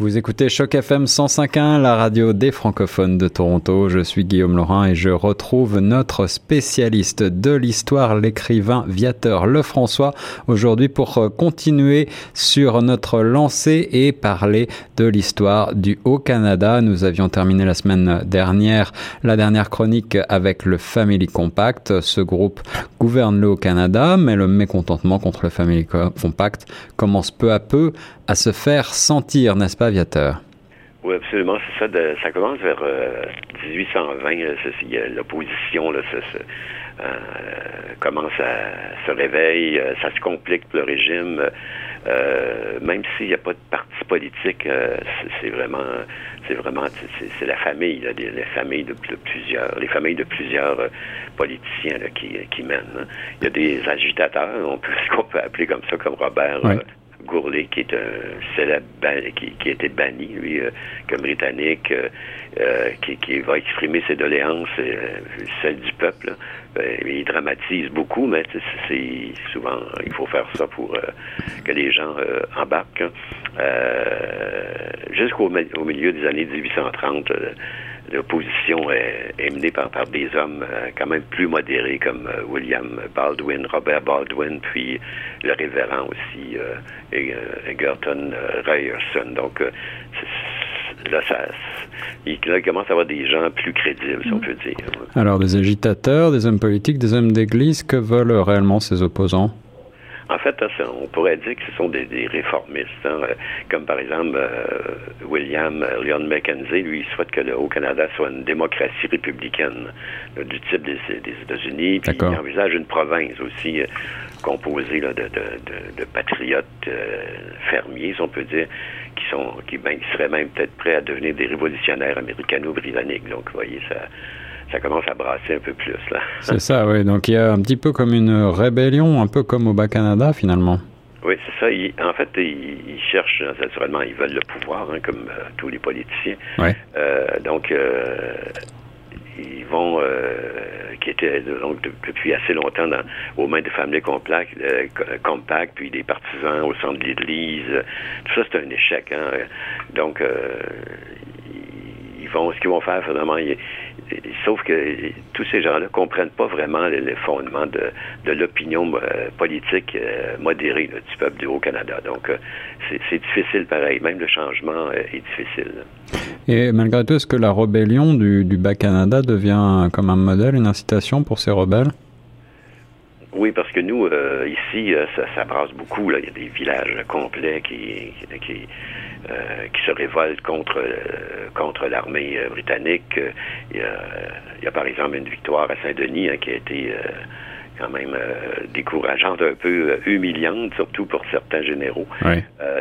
Vous écoutez Choc FM 105.1, la radio des francophones de Toronto. Je suis Guillaume Laurent et je retrouve notre spécialiste de l'histoire, l'écrivain Viateur Lefrançois, aujourd'hui pour euh, continuer sur notre lancée et parler de l'histoire du Haut-Canada. Nous avions terminé la semaine dernière la dernière chronique avec le Family Compact. Ce groupe gouverne le Haut-Canada, mais le mécontentement contre le Family Compact commence peu à peu à se faire sentir, n'est-ce pas, Oui, absolument. C'est ça. ça commence vers 1820. Euh, l'opposition là, euh, commence à se réveiller. Euh, ça se complique pour le régime. même s'il n'y a pas de parti politique, c'est vraiment, c'est vraiment, c'est la famille, les familles de, plusieurs, les familles de plusieurs politiciens qui, qui mènent. Hein. Il y a des agitateurs, on peut, ce qu'on peut appeler comme ça, comme Robert. Gourlay, qui est un célèbre qui, qui a été banni, lui, euh, comme britannique, euh, euh, qui, va exprimer ses doléances, celles du peuple. il dramatise beaucoup, mais c'est souvent, il faut faire ça pour que les gens embarquent. Hein. Jusqu'au milieu des années 1830, l'opposition est, menée par, par, des hommes euh, quand même plus modérés comme euh, William Baldwin, Robert Baldwin, puis le révérend aussi, euh, Egerton Ryerson. Donc, là, ça, il, là, il commence à avoir des gens plus crédibles, si on peut dire. Alors, des agitateurs, des hommes politiques, des hommes d'église, que veulent réellement ces opposants? En fait, on pourrait dire que ce sont des, réformistes, hein, euh, comme par exemple euh, William euh, Leon Mackenzie, lui, il souhaite que le Haut-Canada soit une démocratie républicaine du type des, États-Unis, puis il envisage une province aussi composée de, patriotes fermiers, si on peut dire, qui sont qui, ben, qui seraient même peut-être prêts à devenir des révolutionnaires américano-britanniques. Donc, vous voyez, ça ça commence à brasser un peu plus. là. C'est ça, oui. Donc il y a un petit peu comme une rébellion, un peu comme au Bas-Canada finalement. Oui, c'est ça. en fait, ils, cherchent, naturellement, ils veulent le pouvoir, hein, comme euh, tous les politiciens. Ouais. Euh, donc, euh, ils vont, qui étaient donc depuis assez longtemps dans, aux mains des familles compactes, compact, puis des partisans au centre de l'Église. Tout ça, c'est un échec. Hein. Donc, ils vont, ce qu'ils vont faire, finalement, ils, sauf que tous ces gens-là comprennent pas vraiment les, fondements de, l'opinion euh, politique euh, modérée du peuple du Haut-Canada. Donc, euh, c'est difficile pareil. Même le changement est difficile. Et malgré tout, est-ce que la rébellion du, Bas-Canada devient comme un modèle, une incitation pour ces rebelles? Oui, parce que nous, ici, ça, brasse beaucoup. Là. Il y a des villages complets qui, qui euh, qui se révoltent contre euh, contre l'armée euh, britannique. Il y, a, par exemple une victoire à Saint-Denis hein, qui a été quand même décourageante, un peu humiliante, surtout pour certains généraux.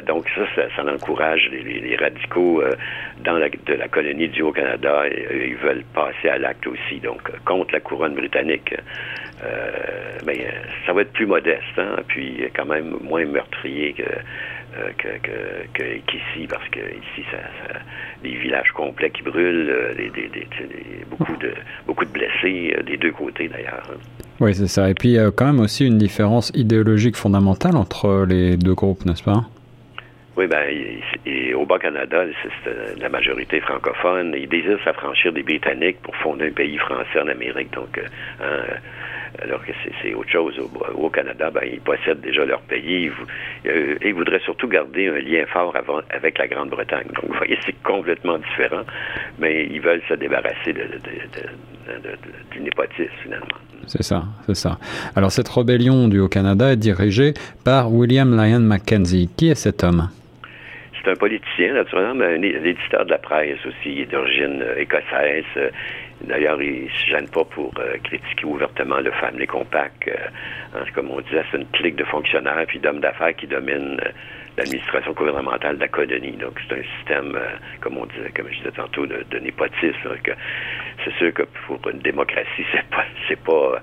donc ça, ça, encourage les, radicaux dans la, de la colonie du Haut-Canada. Ils veulent passer à l'acte aussi, donc contre la couronne britannique. mais ça va être plus modeste, hein, puis quand même moins meurtrier que euh, qu'ici, parce que ici, ça, des villages complets qui brûlent, euh, des, beaucoup, de, beaucoup de blessés euh, des deux côtés d'ailleurs. Hein. Oui, c'est ça. Et puis, il y a quand même aussi une différence idéologique fondamentale entre les deux groupes, n'est-ce pas? Oui, ben, et, au Bas-Canada, c'est la majorité francophone. Ils désirent s'affranchir des Britanniques pour fonder un pays français en Amérique. Donc, hein, alors que c'est autre chose. Au, Canada, ben, ils possèdent déjà leur pays. Euh, ils, voudraient surtout garder un lien fort avec la Grande-Bretagne. Donc, vous voyez, c'est complètement différent, mais ils veulent se débarrasser de, du népotisme, finalement. C'est ça, c'est ça. Alors, cette rébellion du Haut-Canada est dirigée par William Lyon Mackenzie. Qui est cet homme? C'est un politicien, naturellement, mais un éditeur de la presse aussi. D'origine euh, écossaise. D'ailleurs, il ne se gêne pas pour euh, critiquer ouvertement le Family Compact. Euh, hein, comme on disait, c'est une clique de fonctionnaires puis d'hommes d'affaires qui dominent l'administration gouvernementale de la colonie. Donc, c'est un système, comme on disait, comme je disais tantôt, de, népotisme. c'est sûr que pour une démocratie, c'est pas, c'est pas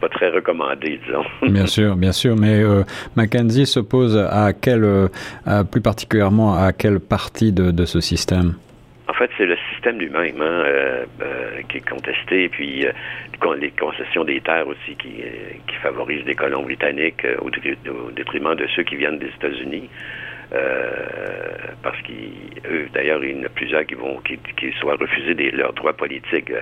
pas très recommandé, disons. bien sûr, bien sûr, mais euh, Mackenzie s'oppose à quel, euh, plus particulièrement à quelle partie de, ce système? Fait, c'est le système lui-même hein, euh, qui est contesté, puis les concessions des terres aussi qui, qui favorisent les colons britanniques au, détriment de ceux qui viennent des États-Unis. parce qu'eux, d'ailleurs, il y en a plusieurs qui vont qui, qui soient refusés des, leurs droits politiques,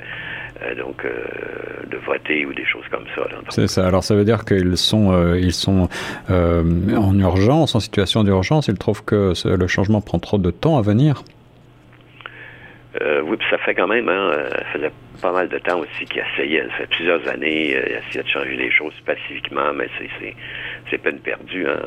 donc de voter ou des choses comme ça. C'est ça. Alors ça veut dire qu'ils sont ils sont en urgence, en situation d'urgence. Ils trouvent que le changement prend trop de temps à venir. Euh, oui, puis ça fait quand même, hein, euh, ça faisait pas mal de temps aussi qu'il essayait, ça fait plusieurs années, euh, il essayait de changer les choses pacifiquement, mais c'est, peine perdue. Hein.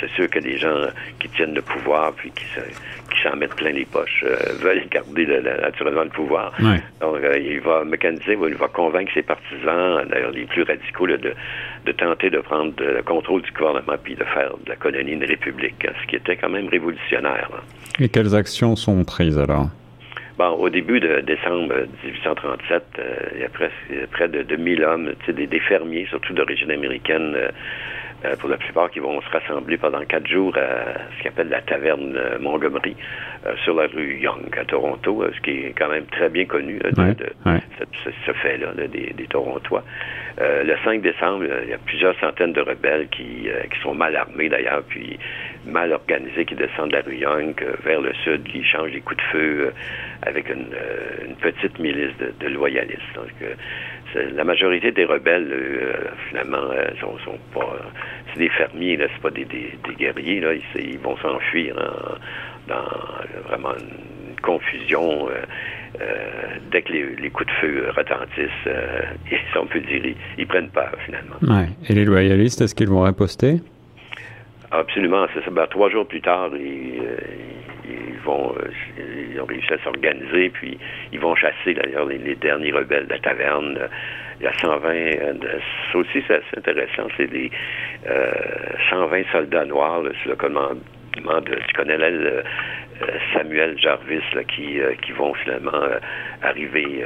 c'est sûr que des gens qui tiennent le pouvoir, puis qui, qui s'en mettent plein les poches, veulent garder naturellement le pouvoir. Donc, il va mécaniser, il va convaincre ses partisans, d'ailleurs les plus radicaux, de, de tenter de prendre le contrôle du gouvernement, puis de faire de la colonie une république, hein, ce qui était quand même révolutionnaire. Et quelles actions sont prises alors? Bon, au début de décembre 1837, euh, il y a presque, près de 2000 hommes, des, des fermiers, surtout d'origine américaine, euh, euh, pour la plupart qui vont se rassembler pendant quatre jours à ce qu'on appelle la taverne Montgomery sur la rue Young à Toronto, ce qui est quand même très bien connu de, ce, fait-là des, des, Torontois. le 5 décembre, il y a plusieurs centaines de rebelles qui, qui sont mal armés d'ailleurs, puis mal organisés, qui descendent de la rue Young vers le sud, qui changent les coups de feu avec une, euh, une petite milice de, de loyalistes. Donc, euh, la majorité des rebelles, euh, finalement, sont, sont pas. c'est des fermiers, là, c'est pas des, des, des, guerriers, là. Ils, ils vont s'enfuir dans vraiment une confusion. dès que les, les, coups de feu retentissent, ils, on peut dire, ils, ils prennent peur, finalement. Ouais. Et les loyalistes, est-ce qu'ils vont riposter? Absolument, c'est ça. Ben, trois jours plus tard, ils, ils vont, euh, ils ont réussi à s'organiser, puis ils vont chasser d'ailleurs les, derniers rebelles de la taverne. Il y a 120, euh, ça aussi c'est assez intéressant, c'est des 120 euh, soldats noirs sur le commandement de, tu connais là, Samuel Jarvis là, qui, qui vont finalement arriver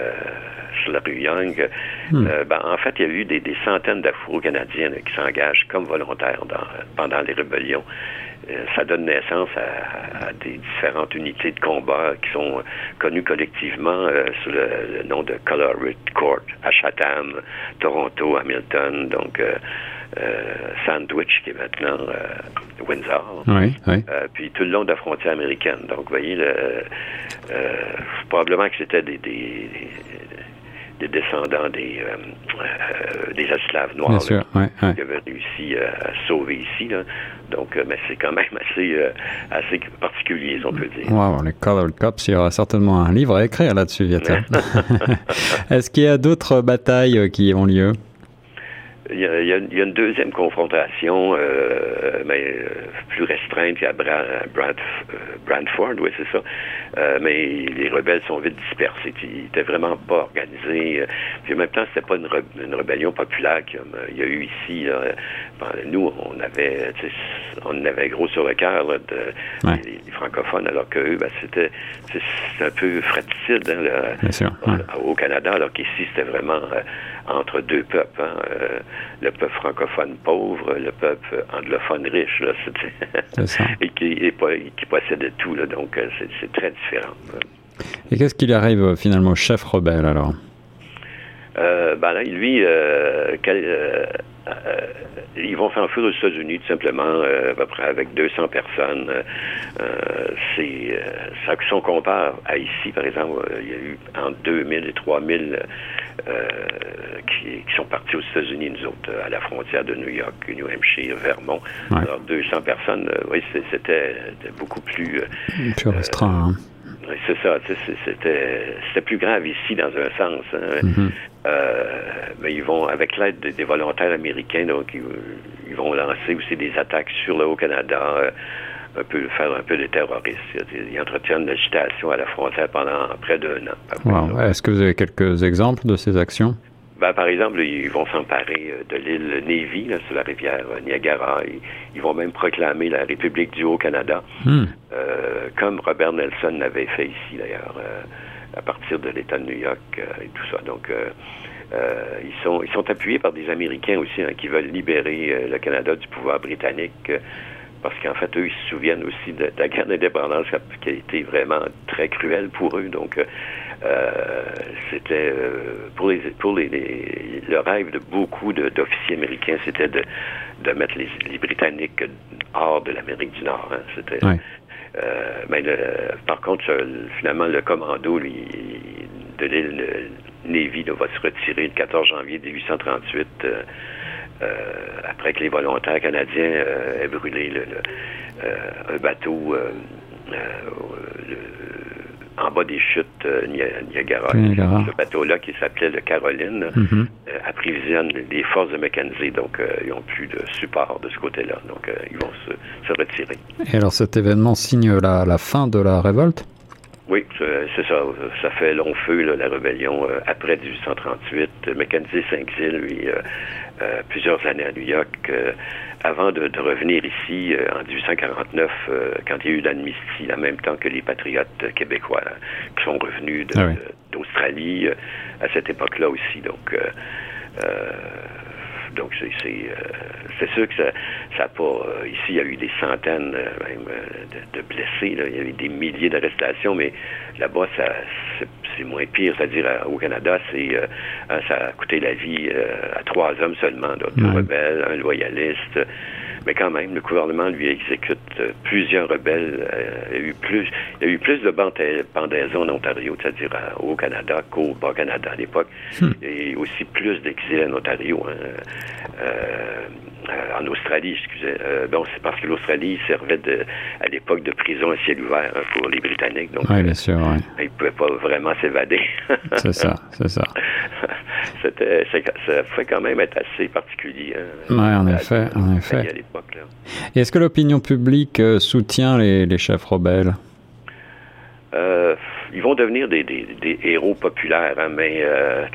sur la rue Young. Hmm. ben, en fait, il y a eu des, centaines d'Afro-Canadiens qui s'engagent comme volontaires dans, pendant les rébellions. Euh, ça donne naissance à, des différentes unités de combat qui sont connues collectivement euh, sous le, nom de Colored Court à Chatham, Toronto, Hamilton, donc euh, Sandwich qui est maintenant Windsor. Oui, oui. puis tout le long de la frontière américaine. Donc, vous voyez, le, probablement que c'était des, des, des descendants des, euh, euh, des esclaves noirs sûr, qui avaient réussi à sauver ici. Là. Donc, euh, mais c'est quand même assez, assez particulier, si on peut dire. Wow, les Colored Cops, il y aura certainement un livre à écrire là-dessus, Vieta. Est-ce qu'il y a d'autres batailles qui ont lieu? Il y, a, il y, a, une deuxième confrontation, euh, mais euh, plus restreinte qu'à Bra Brad, euh, Brantford, oui, c'est ça. Euh, mais les rebelles sont vite dispersés. Ils n'étaient vraiment pas organisés. Puis en même temps, c'était pas une, une, rébellion populaire comme il y a eu ici. Là. nous, on avait, on avait gros sur le cœur de ouais. les, francophones, alors que eux, ben, c'était un peu fratricide hein, sûr, ouais. au Canada, alors qu'ici, c'était vraiment entre deux peuples. Hein, le peuple francophone pauvre, le peuple anglophone riche, là, et qui, et, qui possède tout. Là, donc, euh, c'est très différent. Et qu'est-ce qu'il arrive euh, finalement au chef rebelle alors? Euh, ben là, lui, euh, quel, euh, euh, ils vont s'enfuir aux États-Unis tout simplement, euh, à peu près avec 200 personnes. c'est ça si on compare à ici, par exemple, il y a eu entre 2000 et 3000 qui, qui, sont partis aux États-Unis, nous autres, à la frontière de New York, New Hampshire, Vermont. Alors 200 personnes, oui, c'était beaucoup plus... plus restreint. Hein. C'est ça, c'était plus grave ici dans un sens. Hein. Mm-hmm. Euh, mais ils vont, avec l'aide des, volontaires américains, donc ils, vont lancer aussi des attaques sur le Haut-Canada, euh, un peu faire un peu de terroristes. Ils entretiennent l'agitation à la frontière pendant près d'un an. Est-ce que vous avez quelques exemples de ces actions? Ben, par exemple, ils vont s'emparer euh, de l'île Navy, sur la rivière Niagara. Ils, vont même proclamer la République du Haut-Canada, hmm. euh, comme Robert Nelson l'avait fait ici, d'ailleurs, euh, à partir de l'État de New York et tout ça. Donc, ils, sont, ils sont appuyés par des Américains aussi hein, qui veulent libérer le Canada du pouvoir britannique parce qu'en fait, eux, ils se souviennent aussi de, la guerre d'indépendance qui a été vraiment très cruelle pour eux. Donc, euh, c'était euh, pour les pour les, le rêve de beaucoup d'officiers américains, c'était de de mettre les, les, Britanniques hors de l'Amérique du Nord. Hein. C'était. mais par contre, finalement, le commando, lui, de l'île Navy, va se retirer le 14 janvier 1838. Après que les volontaires canadiens aient brûlé le, un bateau en bas des chutes euh, Niagara. Ce bateau-là, qui s'appelait le Caroline, mm approvisionne les forces de Mackenzie. Donc, euh, ils n'ont plus de support de ce côté-là. Donc, ils vont se, retirer. Et alors, cet événement signe la, fin de la révolte? Oui, c'est ça. Ça fait long feu, la rébellion. après 1838, Mackenzie s'exile, lui, plusieurs années à New York avant de, revenir ici euh, en 1849, euh, quand il y a eu l'amnistie, en même temps que les patriotes québécois qui sont revenus ah d'Australie euh, à cette époque-là aussi. Donc, donc c'est sûr que ça, ça pas. ici, il y a eu des centaines même de, blessés. Il y a eu des milliers d'arrestations, mais là-bas, c'est moins pire. C'est-à-dire au Canada, c'est ça a coûté la vie à trois hommes seulement, deux rebelles, un loyaliste. Mais quand même, le gouvernement lui exécute euh, plusieurs rebelles. Euh, il y a eu plus, il y a eu plus de pendaisons en Ontario, c'est-à-dire euh, au Canada qu'au Bas-Canada à l'époque, hmm. et aussi plus d'exil en Ontario. Hein. En Australie, excusez. bon, c'est parce que l'Australie servait de, à l'époque de prison à ciel ouvert pour les Britanniques. Donc, oui, bien sûr. Ouais. Ils ne pouvaient pas vraiment s'évader. c'est ça, c'est ça. C'était, ça fait quand même être assez particulier. Hein, oui, en effet, en effet. Et est-ce que l'opinion publique euh, soutient les, chefs rebelles? Euh, Ils vont devenir des, héros populaires, hein, mais euh,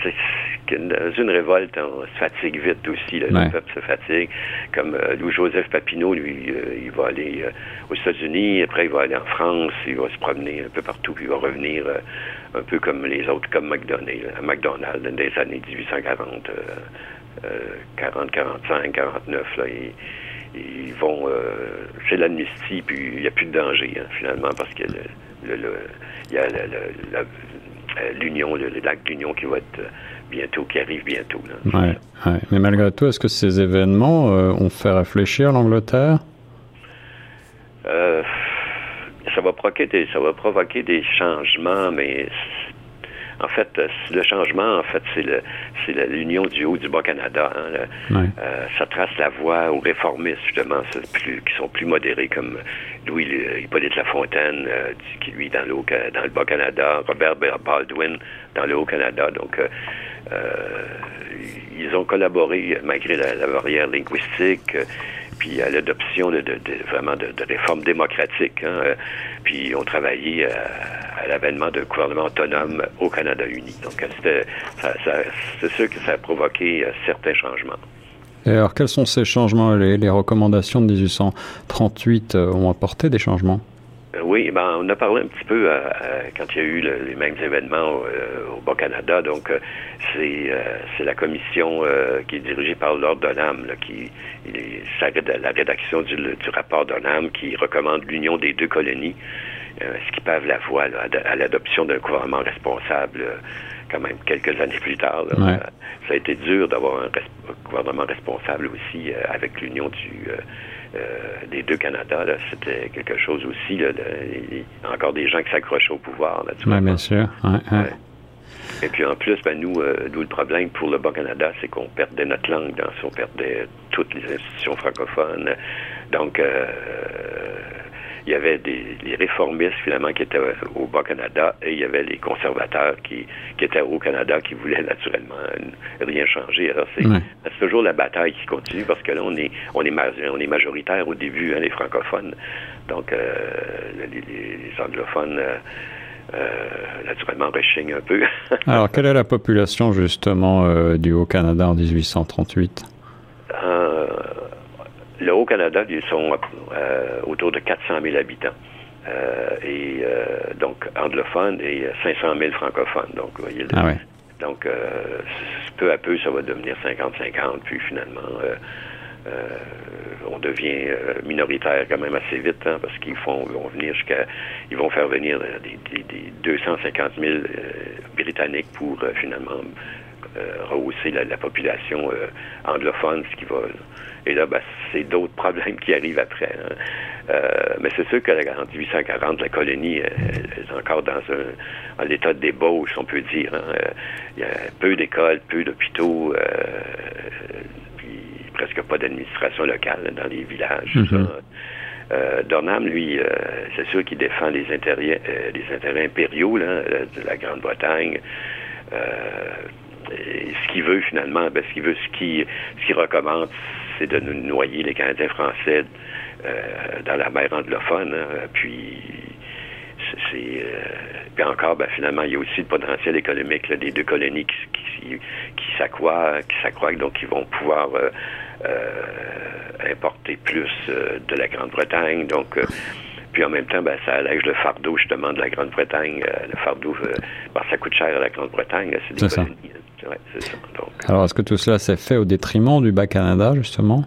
dans une révolte, on se fatigue vite aussi. Le peuple se fatigue. Comme Louis-Joseph Papineau, lui, il va aller aux États-Unis, après il va aller en France, il va se promener un peu partout, puis il va revenir un peu comme les autres, comme McDonald's, McDonald's dans les années 1840, 40, 45, 49. Là, ils vont euh, c'est l'amnistie puis il n'y a plus de danger hein, finalement parce que le, y a euh, l'union le, lac d'union qui va être euh, bientôt qui arrive bientôt Ouais, ouais. mais malgré tout est-ce que ces événements ont fait réfléchir l'Angleterre? Ça va provoquer des, ça va provoquer des changements mais en fait, euh, le changement, en fait, c'est l'union du haut du Bas-Canada. Hein, euh, ça trace la voie aux réformistes, justement, qui sont plus modérés, comme Louis Hippolyte Lafontaine, euh, qui, lui, dans le, dans le Bas-Canada, Robert Baldwin, dans le Haut-Canada. Donc, ils ont collaboré, malgré la barrière linguistique, puis à l'adoption de, vraiment de, réformes démocratiques. Hein, euh, puis on travaillé à, l'avènement d'un gouvernement autonome au Canada uni. Donc c'était, c'est sûr que ça a provoqué euh, certains changements. Et alors quels sont ces changements les, recommandations de 1838 euh, ont apporté des changements? Oui, ben, on a parlé un petit peu quand il y a eu les mêmes événements au Bas-Canada. Donc, c'est la commission qui est dirigée par Lord Donham qui la rédaction du, rapport d'ONAM qui recommande l'union des deux colonies, euh, ce qui pave la voie à, l'adoption d'un gouvernement responsable euh, quand même quelques années plus tard. Euh, ça a été dur d'avoir un, gouvernement responsable aussi avec l'union du des deux Canada. C'était quelque chose aussi. il y a encore des gens qui s'accrochent au pouvoir. Oui, bien sûr. Et puis en plus, ben, nous, euh, nous, le problème pour le Bas-Canada, c'est qu'on perdait notre langue, dans, on perdait toutes les institutions francophones. Donc, euh, il y avait des les réformistes finalement qui étaient au Bas-Canada et il y avait les conservateurs qui, qui étaient au Canada qui voulaient naturellement rien changer. Alors c'est toujours la bataille qui continue parce que là on est on est on est majoritaire au début hein, les francophones donc euh, les, les, anglophones euh, naturellement rechigne un peu. Alors, quelle est la population justement euh, du Haut-Canada en 1838 euh, Le Haut-Canada, ils sont autour de 400 000 habitants. et donc anglophones et 500 000 francophones. Donc, voyez, ah donc peu à peu, ça va devenir 50-50, puis finalement, euh, on devient euh, minoritaire quand même assez vite, hein, parce qu'ils font, vont venir jusqu'à, ils vont faire venir des, 250 000 euh, Britanniques pour finalement rehausser la, population anglophone, ce qui va... Et là, ben, c'est d'autres problèmes qui arrivent après. Hein. mais c'est sûr que en 1840, la colonie est encore dans un, état de débauche, on peut dire. Hein. Il y a peu d'écoles, peu d'hôpitaux, puis presque pas d'administration locale dans les villages. Mm-hmm. Euh, Dornham, lui, euh, c'est sûr qu'il défend les intérêts, euh, les intérêts impériaux de la Grande-Bretagne. Ce qu'il veut finalement, ben, ce qu'il veut, ce qu'il ce recommande, c'est de nous noyer les Canadiens français dans la mer anglophone. Hein. puis c'est puis encore, ben, finalement, il y a aussi le potentiel économique des deux colonies qui, qui, qui s'accroît, qui donc ils vont pouvoir euh, importer plus euh, de la Grande-Bretagne. Donc, euh, puis en même temps, ben, ça allège le fardeau justement de la Grande-Bretagne. le fardeau, ben, ça coûte cher à la Grande-Bretagne. C'est des colonies. Ouais, ça. Alors, est-ce que tout cela s'est fait au détriment du Bas-Canada, justement?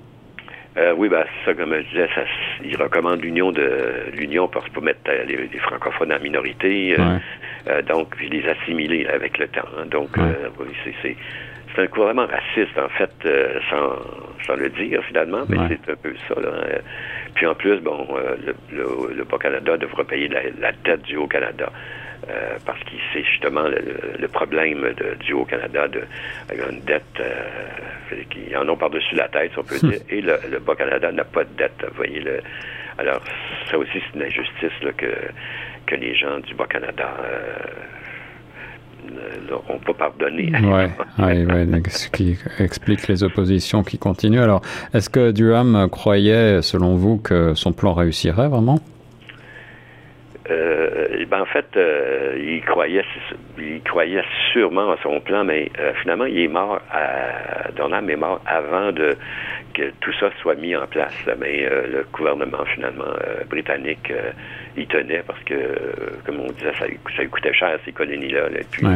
oui, ben, ça, comme je disais, ça, il recommande l'union de l'union pour pas mettre les, francophones en minorité, donc puis les assimiler avec le temps. Hein. Donc, oui, c'est c'est un gouvernement raciste, en fait, euh, sans, sans, le dire finalement, mais c'est un peu ça. Là. Puis en plus, bon, euh, le, le, Bas-Canada devra payer la, la dette du Haut-Canada. Euh, parce qu'il c'est justement le, problème de, du Haut-Canada de une dette euh, qui en ont par-dessus la tête, si on peut dire, et le, le Bas-Canada n'a pas de dette. Voyez le, alors ça aussi c'est une injustice là, que que les gens du Bas-Canada n'auront pas pardonné. Oui, ce qui explique les oppositions qui continuent. Alors, est-ce que Durham croyait, selon vous, que son plan réussirait vraiment? Euh, ben en fait, euh, il croyait, il croyait sûrement à son plan, mais euh, finalement, il est mort. À, Durham est mort avant de que tout ça soit mis en place. Mais le gouvernement finalement britannique il tenait parce que, comme on disait, ça, ça lui coûtait cher ces colonies-là. Et puis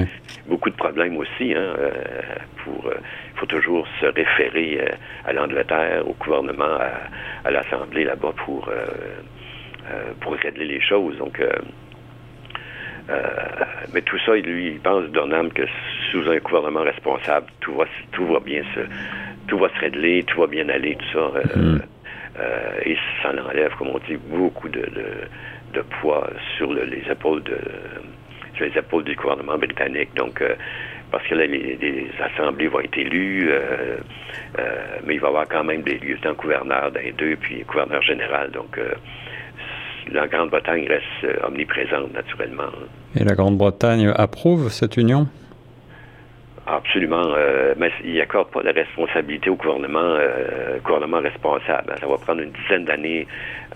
beaucoup de problèmes aussi. Hein, euh, pour, il euh, faut toujours se référer euh, à l'Angleterre, au gouvernement, à, l'Assemblée là-bas pour pour régler les choses. Donc mais tout ça, lui, il pense Donham que sous un gouvernement responsable, tout va, tout va bien se, tout va se régler, tout va bien aller, tout ça. Mm-hmm. et ça enlève, comme on dit, beaucoup de, de poids sur les épaules de les épaules du gouvernement britannique. Donc euh, parce que là, les, assemblées vont être élues, euh, euh, mais il va y avoir quand même des lieutenants-gouverneurs d'un deux, puis gouverneur général. Donc, la Grande-Bretagne reste omniprésente, naturellement. Et la Grande-Bretagne approuve cette union? Absolument, mais il n'accorde pas la responsabilité au gouvernement, gouvernement responsable. Ça va prendre une dizaine d'années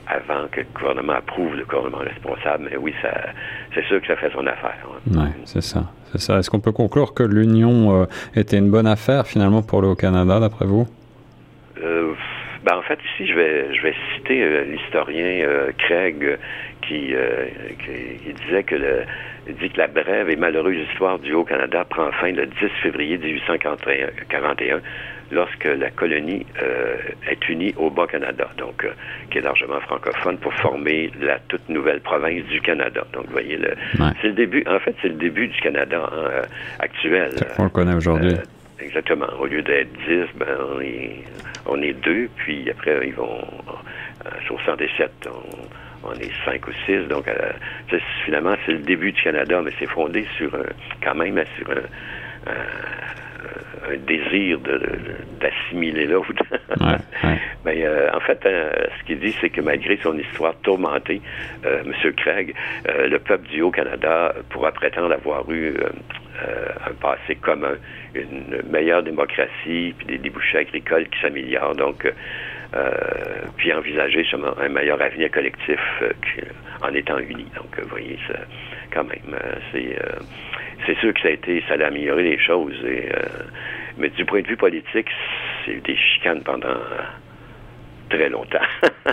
avant que le gouvernement approuve le gouvernement responsable. Mais oui, ça, c'est sûr que ça fait son affaire. Oui, c'est ça. C'est ça. Est-ce qu'on peut conclure que l'union euh, était une bonne affaire finalement pour le Haut-Canada, d'après vous? Euh, ben, en fait, ici, je vais, je vais citer euh, l'historien Craig qui, qui, disait que le, dit que la brève et malheureuse histoire du Haut-Canada prend fin le 10 février 1841 lorsque la colonie euh, est unie au Bas-Canada, donc euh, qui est largement francophone, pour former la toute nouvelle province du Canada. Donc, vous voyez, le, c'est le début, en fait, c'est le début du Canada hein, euh, actuel. On le connaît aujourd'hui. exactement. Au lieu d'être dix, ben, on est, on est deux, puis après, ils vont, sur 117, on, on est cinq ou six. Donc, finalement, c'est le début du Canada, mais c'est fondé sur, quand même, sur un un désir d'assimiler l'autre. Mais euh, en fait, euh, ce qu'il dit, c'est que malgré son histoire tourmentée, euh, M. Craig, le peuple du Haut-Canada pourra prétendre avoir eu un passé commun, une meilleure démocratie, puis des débouchés agricoles qui s'améliorent. Donc, puis envisager un meilleur avenir collectif en étant unis. Donc, vous voyez, ça, quand même, c'est c'est sûr que ça a été, ça a amélioré les choses. Et, euh, mais du point de vue politique, c'est des chicanes pendant très longtemps.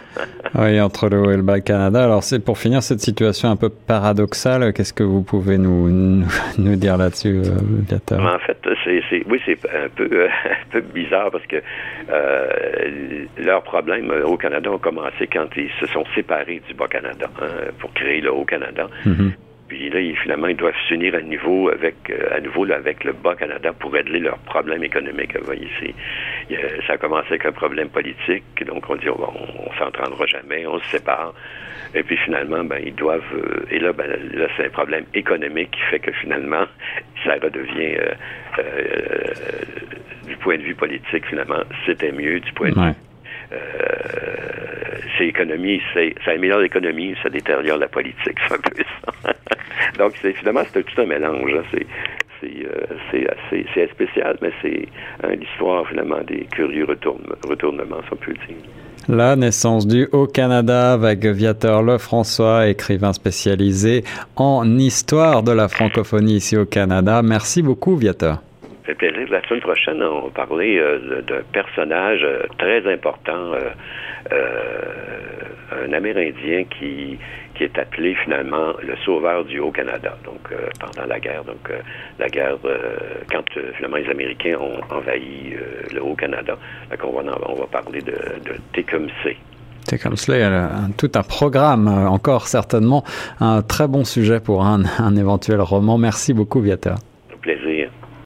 oui, entre le haut et le bas Canada. Alors, c'est pour finir cette situation un peu paradoxale. Qu'est-ce que vous pouvez nous, nous, dire là-dessus, euh, En fait, c'est, oui, c'est un peu, euh, un peu bizarre parce que euh, leurs problèmes au Canada ont commencé quand ils se sont séparés du Bas-Canada hein, pour créer le Haut-Canada. Mm-hmm. Puis là, finalement, ils doivent s'unir à nouveau avec, euh, à nouveau avec le Bas-Canada pour régler leurs problèmes économiques. Vous voyez, ça a commencé avec un problème politique, donc on dit oh, bon, on s'entendra jamais, on se sépare. Et puis finalement, ben, ils doivent. Euh, et là, ben, là, c'est un problème économique qui fait que finalement, ça redevient, euh, du point de vue politique, finalement, c'était mieux du point de vue c'est économie, c'est, ça améliore l'économie, ça détériore la politique, c'est un peu ça. Donc, c'est, finalement, c'est tout un mélange. Hein. C'est, c'est, euh, assez, c'est spécial, mais c'est hein, l'histoire, finalement, des curieux retournements, si on peut dire. La naissance du Haut-Canada avec Viateur Lefrançois, écrivain spécialisé en histoire de la francophonie ici au Canada. Merci beaucoup, Viateur. Fait plaisir. La semaine prochaine, on va parler euh, d'un personnage euh, très important euh, un Amérindien qui, qui est appelé finalement le sauveur du Haut-Canada, donc euh, pendant la guerre. Donc euh, la guerre, quand finalement les Américains ont envahi le Haut-Canada, on va, on va parler de, de Tecumseh. Tecumseh, tout un programme, encore certainement un très bon sujet pour un, un éventuel roman. Merci beaucoup, Viata.